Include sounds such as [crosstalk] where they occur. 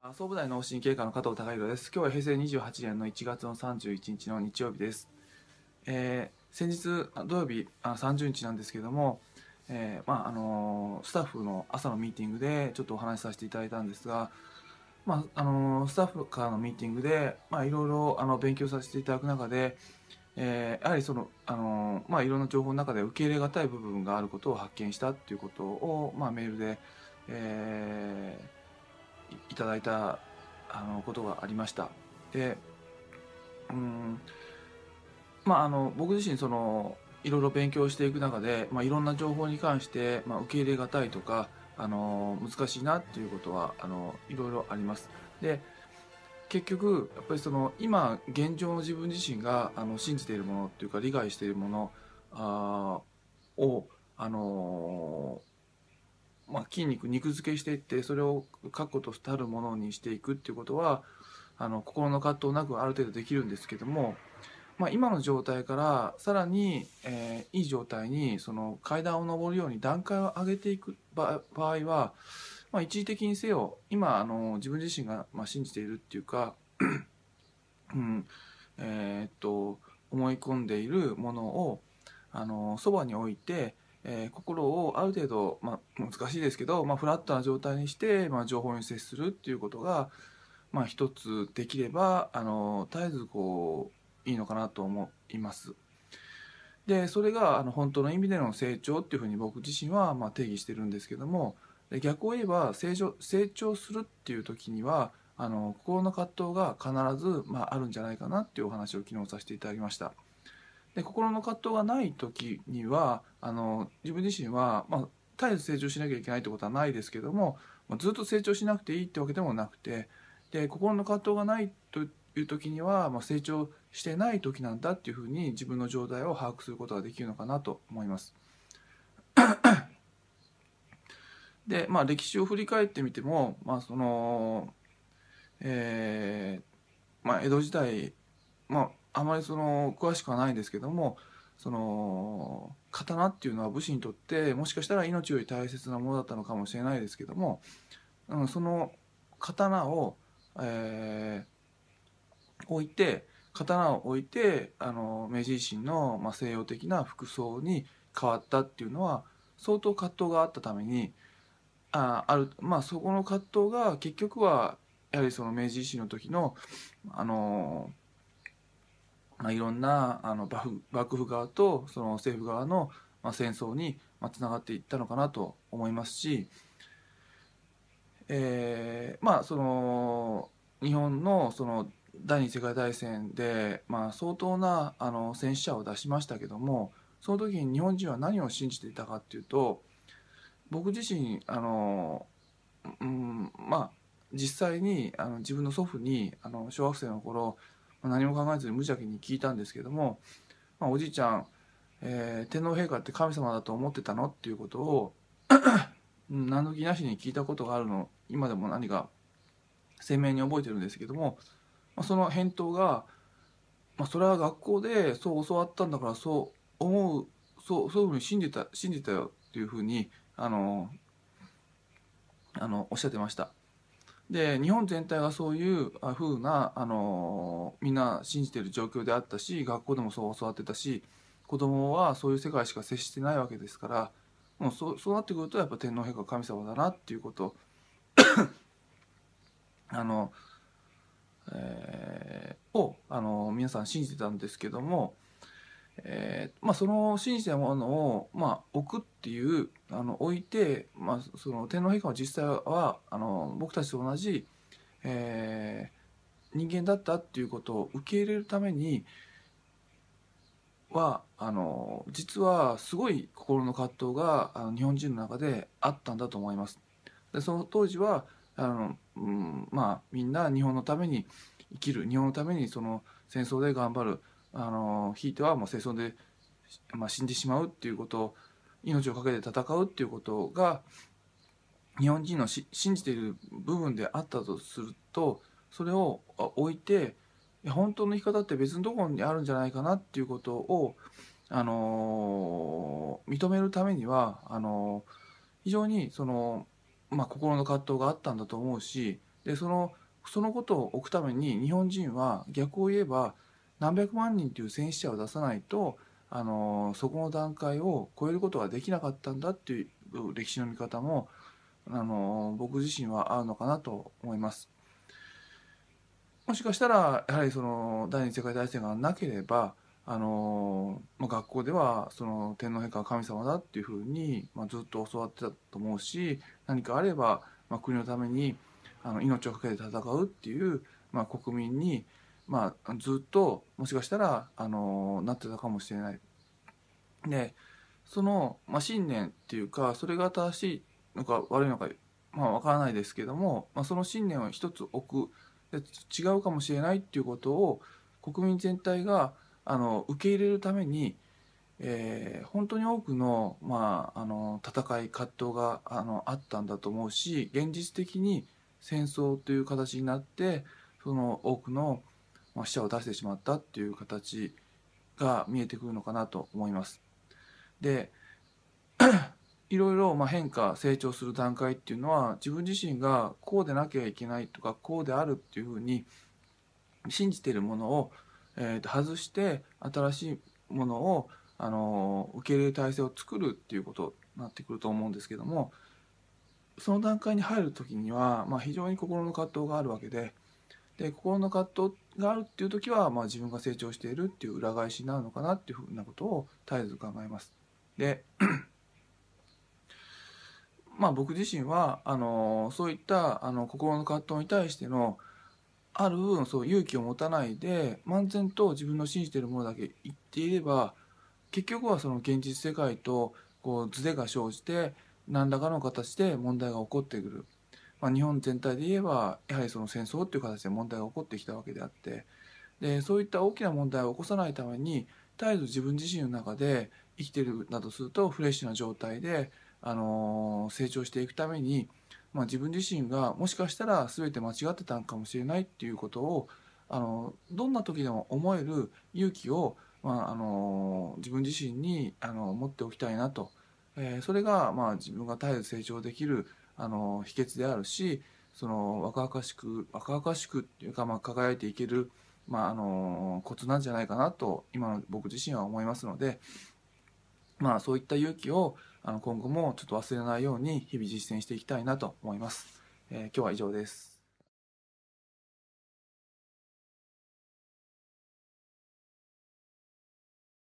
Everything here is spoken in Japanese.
総武大脳神経科の加藤孝弘です。今日は平成28年の1月の31日の日曜日です。えー先日土曜日あ30日なんですけども、えーまああのースタッフの朝のミーティングでちょっとお話しさせていただいたんですが、まああのースタッフからのミーティングで、まあ、いろいろあの勉強させていただく中で、えーやはりその、あのーまあ、いろんな情報の中で受け入れがたい部分があることを発見したっていうことを、まあ、メールで、えーいただいたあのことがありました。で、うん、まああの僕自身そのいろいろ勉強していく中で、まあ、いろんな情報に関して、まあ、受け入れがたいとかあの難しいなっていうことはあのいろいろあります。で結局やっぱりその今現状の自分自身があの信じているものっていうか理解しているものあをあのまあ、筋肉肉付けしていってそれを確固とたるものにしていくっていうことはあの心の葛藤なくある程度できるんですけども、まあ、今の状態からさらに、えーいい状態にその階段を上るように段階を上げていく場合は、まあ、一時的にせよ今あの自分自身が、まあ、信じているっていうか、[clears throat] うんえーっと思い込んでいるものをあのそばに置いてえー心をある程度、まあ、難しいですけど、まあ、フラットな状態にして、まあ、情報に接するっていうことが、まあ、一つできればあの絶えずこういいのかなと思います。でそれがあの本当の意味での成長っていうふうに僕自身はま定義してるんですけども逆を言えば成長成長するっていう時にはあの心の葛藤が必ず、まあ、あるんじゃないかなっていうお話を昨日させていただきました。で心の葛藤がない時にはあの自分自身は、まあ、絶えず成長しなきゃいけないってことはないですけども、まあずっと成長しなくていいってわけでもなくてで心の葛藤がないという時には、まあ、成長してない時なんだっていうふうに自分の状態を把握することができるのかなと思います。でまあ歴史を振り返ってみても、まあそのえーまあ、江戸時代、まあ、あまりその詳しくはないんですけどもその刀っていうのは武士にとってもしかしたら命より大切なものだったのかもしれないですけども、うん、その刀を、えー置いて刀を置いてあの明治維新の、まあ、西洋的な服装に変わったっていうのは相当葛藤があったためにああるまあそこの葛藤が結局はやはりその明治維新の時のあのまあ、いろんなあの幕府幕府側とその政府側の、まあ、戦争にまあつながっていったのかなと思いますし、えーまあその日本のその第二次世界大戦で、まあ、相当なあの戦死者を出しましたけどもその時に日本人は何を信じていたかっていうと僕自身あの、うん、まあ実際にあの自分の祖父にあの小学生の頃まあ何も考えずに無邪気に聞いたんですけども、まあ、おじいちゃん、えー天皇陛下って神様だと思ってたの？っていうことを何の気なしに聞いたことがあるの？今でも何か鮮明に覚えてるんですけども、まあ、その返答が、まあ、それは学校でそう教わったんだからそう思うそうそういうふうに信じた信じたよっていうふうにあのあのおっしゃってました。で日本全体がそういうあ風なあのみんな信じてる状況であったし学校でもそう教わってたし子供はそういう世界しか接してないわけですからもうそうそうなってくるとやっぱ天皇陛下は神様だなっていうこと。[coughs] あの、えーをあの皆さん信じてたんですけども、えーまあ、その信じてたものを、まあ、置くっていうあの置いて、まあ、その天皇陛下は実際はあの僕たちと同じ、えー人間だったっていうことを受け入れるためにはあの実はすごい心の葛藤があの日本人の中であったんだと思います。でその当時はあの、うん、まあみんな日本のために生きる日本のためにその戦争で頑張るあのひいてはもう戦争で、まあ、死んでしまうっていうこと命を懸けて戦うっていうことが日本人のし信じている部分であったとするとそれを置いていや本当の生き方って別のところにあるんじゃないかなっていうことを、あのー認めるためにはあのー非常にその、まあ、心の葛藤があったんだと思うしでそのそのことを置くために日本人は逆を言えば何百万人という戦死者を出さないとあのそこの段階を超えることができなかったんだっていう歴史の見方もあの僕自身は合うのかなと思います。もしかしたらやはりその第二次世界大戦がなければあのまあ、学校ではその天皇陛下は神様だっていうふうに、まあ、ずっと教わってたと思うし何かあれば、まあ、国のためにあの命を懸けて戦うっていう、まあ、国民に、まあ、ずっともしかしたらあのなってたかもしれない。でその、まあ、信念っていうかそれが正しいのか悪いのか、まあ、分からないですけども、まあ、その信念を一つ置くで違うかもしれないっていうことを国民全体があの受け入れるために、えー、本当に多くの,、まあ、あの戦い葛藤があのあったんだと思うし現実的に戦争という形になってその多くのま死者を出してしまったっていう形が見えてくるのかなと思います。で [clears throat] いろいろま変化成長する段階っていうのは自分自身がこうでなきゃいけないとかこうであるっていうふうに信じてるものをえー、と外して新しいものを、あの受け入れる体制を作るっていうことになってくると思うんですけどもその段階に入る時には、まあ、非常に心の葛藤があるわけでで心の葛藤があるっていう時は、まあ、自分が成長しているっていう裏返しになるのかなっていうふうなことを絶えず考えます。で [clears throat] まあ僕自身はあのそういったあの心の葛藤に対してのある部分そう勇気を持たないで漫然と自分の信じているものだけ言っていれば結局はその現実世界とこうズレが生じて何らかの形で問題が起こってくる、まあ、日本全体で言えばやはりその戦争っていう形で問題が起こってきたわけであってでそういった大きな問題を起こさないために絶えず自分自身の中で生きてるなどするとフレッシュな状態で、あのー、成長していくためにまあ、自分自身がもしかしたら全て間違ってたんかもしれないっていうことをあのどんな時でも思える勇気を、まあ、あの自分自身にあの持っておきたいなと、え、それが、まあ、自分が絶えず成長できるあの秘訣であるしその若々しく若々しくっていうか、まあ、輝いていける、まあ、あのコツなんじゃないかなと今の僕自身は思いますので、まあ、そういった勇気をあの今後もちょっと忘れないように日々実践していきたいなと思います。えー、今日は以上です。